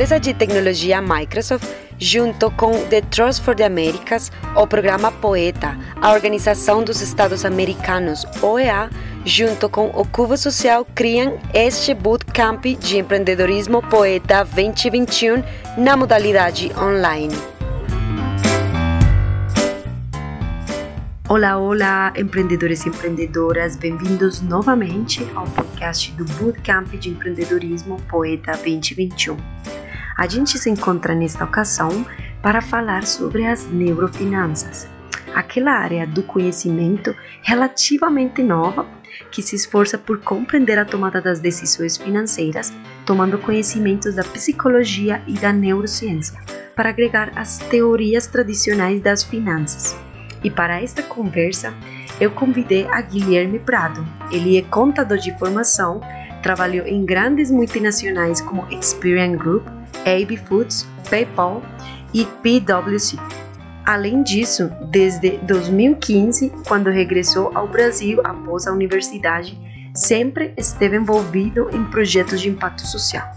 empresa de tecnologia Microsoft, junto com The Trust for the Americas, o programa Poeta, a Organização dos Estados Americanos, OEA, junto com o Cubo Social, criam este bootcamp de empreendedorismo Poeta 2021 na modalidade online. Olá, olá, empreendedores e empreendedoras, bem-vindos novamente ao podcast do Bootcamp de Empreendedorismo Poeta 2021. A gente se encontra nesta ocasião para falar sobre as neurofinanças, aquela área do conhecimento relativamente nova que se esforça por compreender a tomada das decisões financeiras, tomando conhecimentos da psicologia e da neurociência, para agregar as teorias tradicionais das finanças e para esta conversa, eu convidei a Guilherme Prado. Ele é contador de formação, trabalhou em grandes multinacionais como Experian Group, AB Foods, PayPal e PwC. Além disso, desde 2015, quando regressou ao Brasil após a universidade, sempre esteve envolvido em projetos de impacto social.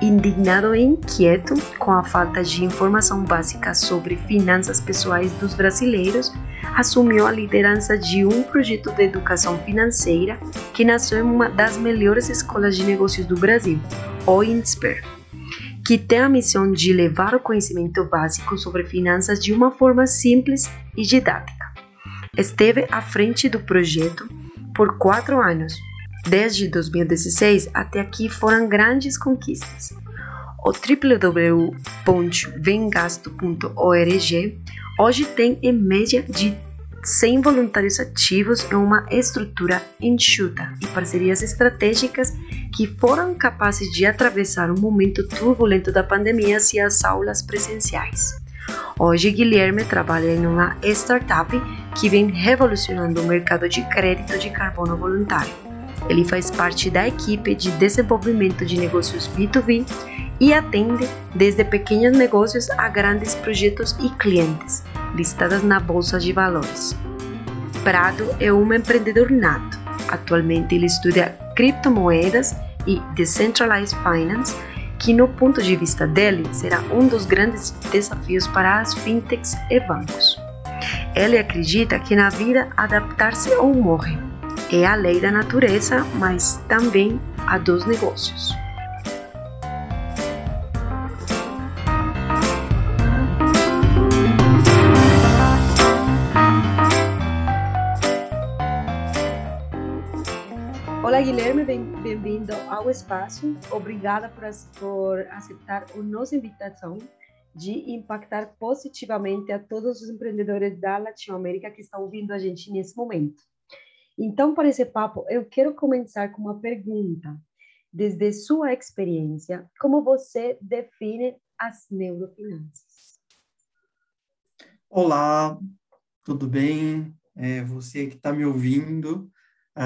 Indignado e inquieto com a falta de informação básica sobre finanças pessoais dos brasileiros, assumiu a liderança de um projeto de educação financeira que nasceu em uma das melhores escolas de negócios do Brasil, o INSPER, que tem a missão de levar o conhecimento básico sobre finanças de uma forma simples e didática. Esteve à frente do projeto por quatro anos, Desde 2016 até aqui foram grandes conquistas. O www.vengasto.org hoje tem em média de 100 voluntários ativos em uma estrutura enxuta e parcerias estratégicas que foram capazes de atravessar um momento turbulento da pandemia e as aulas presenciais. Hoje, Guilherme trabalha em uma startup que vem revolucionando o mercado de crédito de carbono voluntário. Ele faz parte da equipe de desenvolvimento de negócios B2B e atende desde pequenos negócios a grandes projetos e clientes, listadas na Bolsa de Valores. Prado é um empreendedor nato. Atualmente ele estuda criptomoedas e Decentralized Finance, que no ponto de vista dele será um dos grandes desafios para as fintechs e bancos. Ele acredita que na vida adaptar-se ou morre é a lei da natureza, mas também a dos negócios. Olá, Guilherme, bem-vindo ao espaço. Obrigada por, por aceitar a nossa invitação de impactar positivamente a todos os empreendedores da Latinoamérica que estão ouvindo a gente nesse momento. Então, para esse papo, eu quero começar com uma pergunta. Desde sua experiência, como você define as neurofinanças? Olá, tudo bem? É, você que está me ouvindo,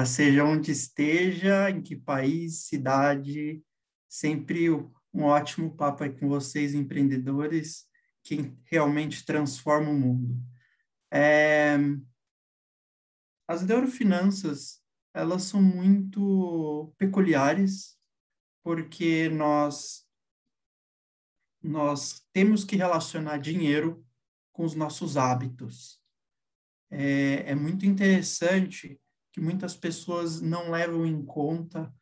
seja onde esteja, em que país, cidade, sempre um ótimo papo aí com vocês, empreendedores, que realmente transformam o mundo. É, as neurofinanças, elas são muito peculiares, porque nós nós temos que relacionar dinheiro com os nossos hábitos. É, é muito interessante que muitas pessoas não levam em conta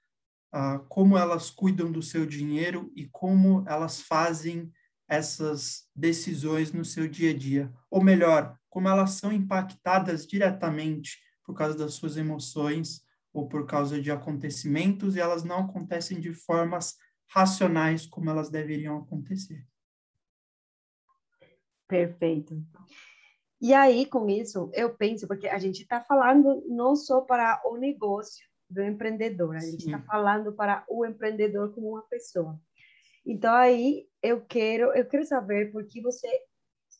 ah, como elas cuidam do seu dinheiro e como elas fazem essas decisões no seu dia a dia. Ou melhor, como elas são impactadas diretamente por causa das suas emoções ou por causa de acontecimentos e elas não acontecem de formas racionais como elas deveriam acontecer. Perfeito. E aí, com isso, eu penso, porque a gente está falando não só para o negócio do empreendedor, a gente está falando para o empreendedor como uma pessoa. Então, aí, eu quero, eu quero saber por que você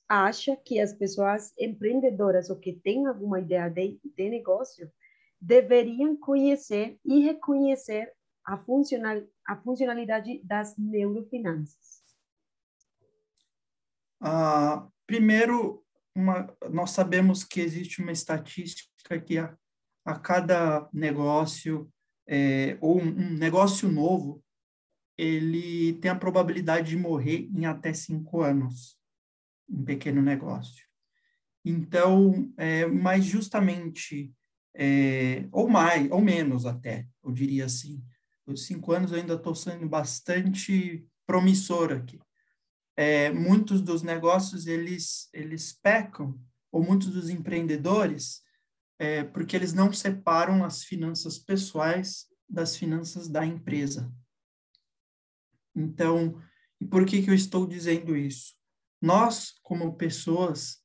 acha que as pessoas empreendedoras ou que têm alguma ideia de, de negócio deveriam conhecer e reconhecer a, funcional, a funcionalidade das neurofinanças? Ah, primeiro, uma, nós sabemos que existe uma estatística que a, a cada negócio é, ou um, um negócio novo ele tem a probabilidade de morrer em até cinco anos, um pequeno negócio. Então, é, mas justamente, é, ou mais, ou menos até, eu diria assim. Os cinco anos eu ainda estou sendo bastante promissor aqui. É, muitos dos negócios, eles, eles pecam, ou muitos dos empreendedores, é, porque eles não separam as finanças pessoais das finanças da empresa. Então, e por que, que eu estou dizendo isso? Nós, como pessoas,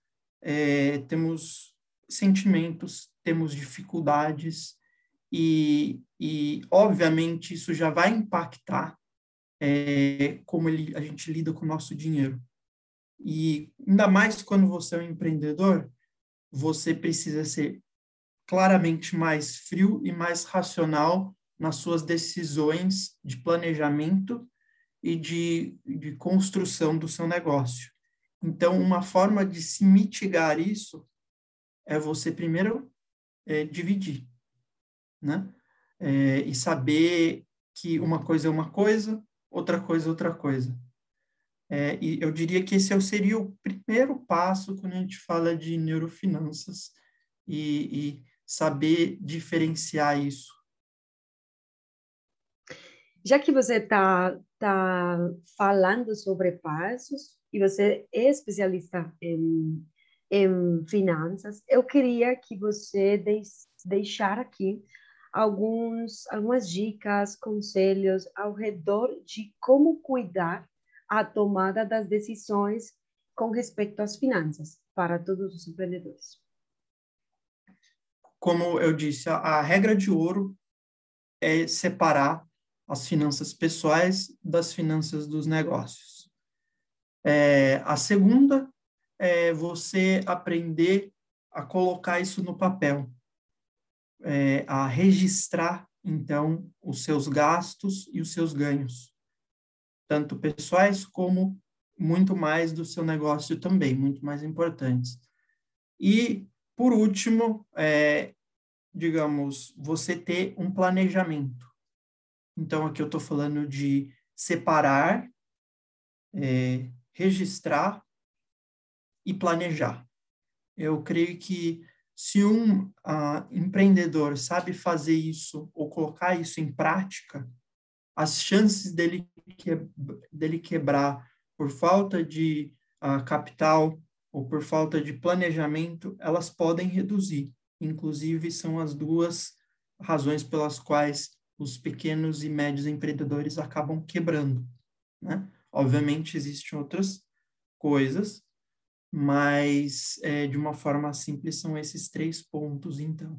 é, temos sentimentos, temos dificuldades, e, e obviamente isso já vai impactar é, como ele, a gente lida com o nosso dinheiro. E ainda mais quando você é um empreendedor, você precisa ser claramente mais frio e mais racional nas suas decisões de planejamento e de, de construção do seu negócio. Então, uma forma de se mitigar isso é você primeiro é, dividir, né? É, e saber que uma coisa é uma coisa, outra coisa é outra coisa. É, e eu diria que esse seria o primeiro passo quando a gente fala de neurofinanças e, e saber diferenciar isso. Já que você está tá falando sobre passos e você é especialista em, em finanças, eu queria que você deix, deixar aqui alguns, algumas dicas, conselhos ao redor de como cuidar a tomada das decisões com respeito às finanças para todos os empreendedores. Como eu disse, a, a regra de ouro é separar as finanças pessoais das finanças dos negócios. É, a segunda é você aprender a colocar isso no papel é, a registrar, então, os seus gastos e os seus ganhos, tanto pessoais como muito mais do seu negócio também, muito mais importantes. E, por último, é, digamos, você ter um planejamento. Então, aqui eu estou falando de separar, é, registrar e planejar. Eu creio que se um uh, empreendedor sabe fazer isso ou colocar isso em prática, as chances dele, que, dele quebrar por falta de uh, capital ou por falta de planejamento, elas podem reduzir. Inclusive, são as duas razões pelas quais os pequenos e médios empreendedores acabam quebrando. Né? Obviamente, existem outras coisas, mas é, de uma forma simples são esses três pontos, então.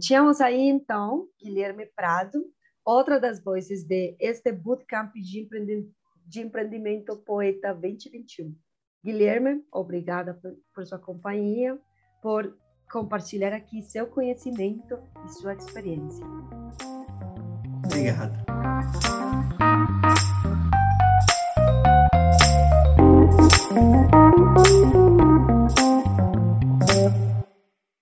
Tínhamos aí, então, Guilherme Prado, outra das vozes de este Bootcamp de, de Empreendimento Poeta 2021. Guilherme, obrigada por, por sua companhia, por compartilhar aqui seu conhecimento e sua experiência. Obrigado. Thank you. Música